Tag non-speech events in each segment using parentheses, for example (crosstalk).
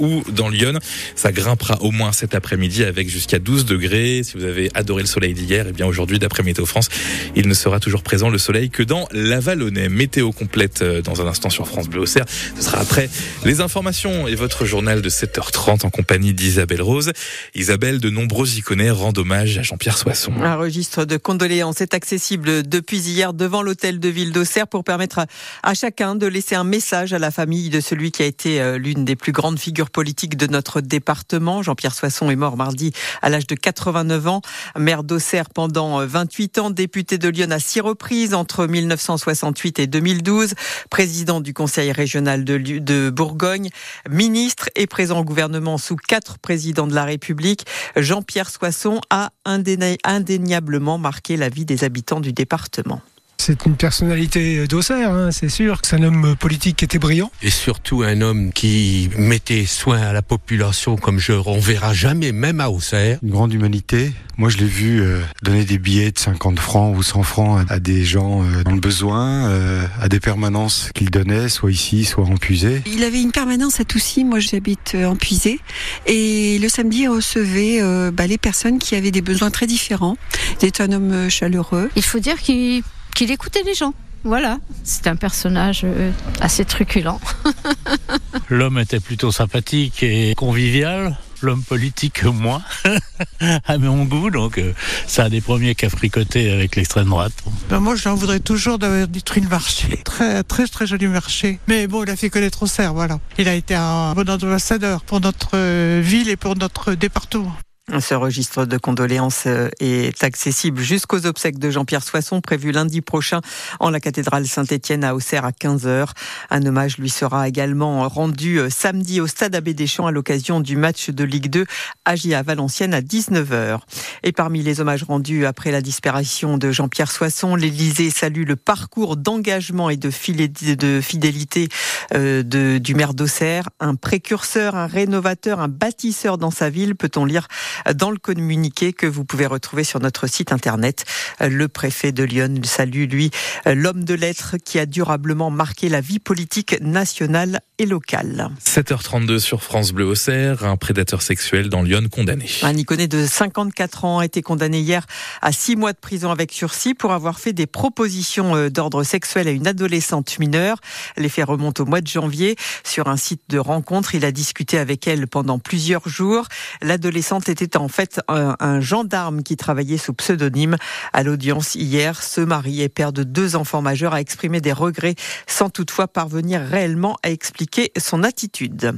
ou dans Lyon. Ça grimpera au moins cet après-midi avec jusqu'à 12 degrés. Si vous avez adoré le soleil d'hier, et eh bien aujourd'hui, d'après Météo France, il ne sera toujours présent le soleil que dans la Vallonnais. Météo complète euh, dans un instant sur France Bleu Auxerre. Ce sera après les informations et votre journal de 7h30 en compagnie d'Isabelle Rose. Isabelle, de nombreux iconais rendent hommage à Jean-Pierre Soisson. Un registre de condoléances est accessible depuis hier devant l'hôtel de ville d'Auxerre pour permettre à chacun de laisser un message à la famille de celui qui a été euh, l'une des plus grandes figures politique de notre département. Jean-Pierre Soisson est mort mardi à l'âge de 89 ans. Maire d'Auxerre pendant 28 ans, député de Lyon à six reprises entre 1968 et 2012, président du Conseil régional de, de Bourgogne, ministre et présent au gouvernement sous quatre présidents de la République. Jean-Pierre Soisson a indéniablement marqué la vie des habitants du département. C'est une personnalité d'Auxerre, hein, c'est sûr. C'est un homme politique qui était brillant. Et surtout un homme qui mettait soin à la population comme je ne verra jamais, même à Auxerre. Une grande humanité. Moi, je l'ai vu euh, donner des billets de 50 francs ou 100 francs à des gens euh, dans le besoin, euh, à des permanences qu'il donnait, soit ici, soit en Puisée. Il avait une permanence à Toussy. Moi, j'habite en Puisée. Et le samedi, il recevait bah, les personnes qui avaient des besoins très différents. Il était un homme chaleureux. Il faut dire qu'il qu'il écoutait les gens. Voilà, c'est un personnage euh, assez truculent. (laughs) L'homme était plutôt sympathique et convivial. L'homme politique moins, (laughs) à mon goût, donc euh, c'est un des premiers qui a fricoté avec l'extrême droite. Ben moi, j'en voudrais toujours d'avoir détruit le marché. Très, très, très joli marché. Mais bon, il a fait connaître au cerf, voilà. Il a été un bon ambassadeur pour notre euh, ville et pour notre département. Ce registre de condoléances euh, est accessible jusqu'aux obsèques de Jean-Pierre Soisson prévu lundi prochain en la cathédrale Saint-Étienne à Auxerre à 15h. Un hommage lui sera également rendu euh, samedi au stade Abbé Deschamps à l'occasion du match de Ligue 2 à Valenciennes à 19h. Et parmi les hommages rendus après la disparition de Jean-Pierre Soisson, l'Élysée salue le parcours d'engagement et de fidélité euh, du maire d'Auxerre, un précurseur, un rénovateur, un bâtisseur dans sa ville, peut-on lire dans le communiqué que vous pouvez retrouver sur notre site internet. Le préfet de Lyon salue, lui, l'homme de lettres qui a durablement marqué la vie politique nationale et locale. 7h32 sur France Bleu Auxerre, un prédateur sexuel dans Lyon condamné. Un Iconé de 54 ans a été condamné hier à 6 mois de prison avec sursis pour avoir fait des propositions euh, d'ordre sexuel à une adolescente mineure. Les faits remontent au mois de janvier. Sur un site de rencontre, il a discuté avec elle pendant plusieurs jours. L'adolescente était en fait un, gendarme qui travaillait sous pseudonyme. À l'audience hier, ce mari et père de deux enfants majeurs a exprimé des regrets sans toutefois parvenir réellement à expliquer son attitude.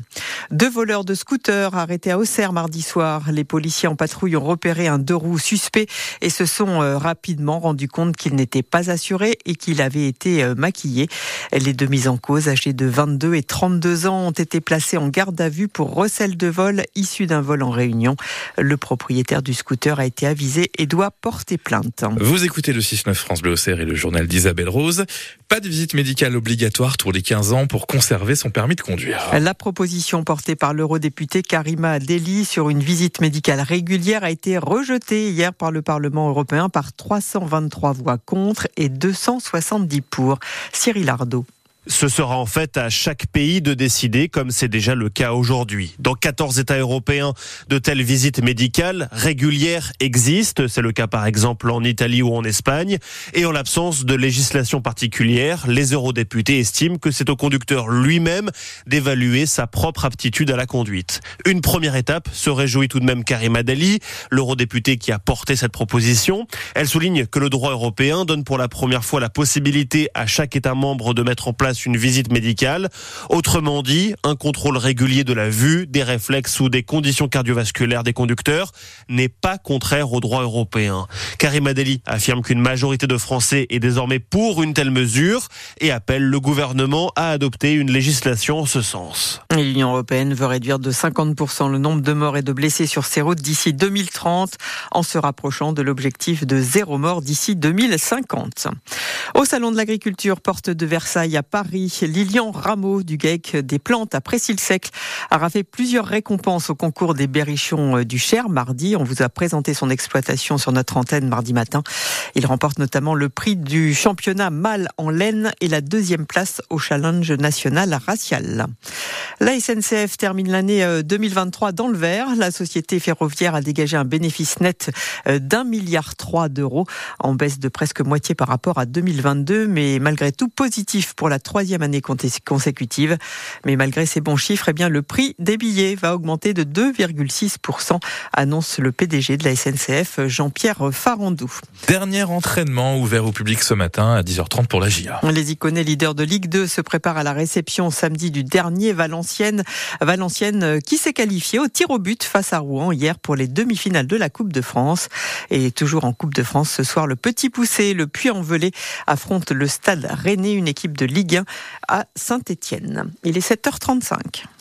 Deux voleurs de scooters arrêtés à Auxerre mardi soir. Les policiers en patrouille ont repéré un deux roues suspect et se sont euh, rapidement rendus compte qu'il n'était pas assuré et qu'il avait été euh, maquillé. Les deux mises en cause, âgés de 22 et 32 ans, ont été placés en garde à vue pour recel de vol issu d'un vol en réunion. Le propriétaire du scooter a été avisé et doit porter plainte. Vous écoutez le 6-9 France Bleu et le journal d'Isabelle Rose. Pas de visite médicale obligatoire tous les 15 ans pour conserver son permis de conduire. La proposition portée par l'eurodéputé Karima Deli sur une visite médicale régulière a été rejetée hier par le Parlement européen par 323 voix contre et 270 pour. Cyril Ardo. Ce sera en fait à chaque pays de décider, comme c'est déjà le cas aujourd'hui. Dans 14 États européens, de telles visites médicales régulières existent. C'est le cas par exemple en Italie ou en Espagne. Et en l'absence de législation particulière, les eurodéputés estiment que c'est au conducteur lui-même d'évaluer sa propre aptitude à la conduite. Une première étape se réjouit tout de même Karima Deli, l'eurodéputé qui a porté cette proposition. Elle souligne que le droit européen donne pour la première fois la possibilité à chaque État membre de mettre en place une visite médicale. Autrement dit, un contrôle régulier de la vue, des réflexes ou des conditions cardiovasculaires des conducteurs n'est pas contraire au droit européen. Karim Adeli affirme qu'une majorité de Français est désormais pour une telle mesure et appelle le gouvernement à adopter une législation en ce sens. L'Union européenne veut réduire de 50% le nombre de morts et de blessés sur ces routes d'ici 2030 en se rapprochant de l'objectif de zéro mort d'ici 2050. Au Salon de l'agriculture, porte de Versailles à Paris, Lilian Rameau du GEC des plantes à Précile-Sec a raflé plusieurs récompenses au concours des berrichons du Cher mardi. On vous a présenté son exploitation sur notre antenne mardi matin. Il remporte notamment le prix du championnat mâle en laine et la deuxième place au challenge national racial. La SNCF termine l'année 2023 dans le vert. La société ferroviaire a dégagé un bénéfice net d'un milliard trois d'euros en baisse de presque moitié par rapport à 2022, mais malgré tout positif pour la troisième année consécutive. Mais malgré ces bons chiffres, eh bien, le prix des billets va augmenter de 2,6%, annonce le PDG de la SNCF, Jean-Pierre Farandou. Dernier entraînement ouvert au public ce matin à 10h30 pour la GIA. Les Iconais leaders de Ligue 2 se préparent à la réception samedi du dernier Valenciennes, Valenciennes qui s'est qualifié au tir au but face à Rouen hier pour les demi-finales de la Coupe de France. Et toujours en Coupe de France ce soir, le Petit Poussé, le Puy-en-Velay affronte le Stade Rennais, une équipe de Ligue 1 à Saint-Étienne. Il est 7h35.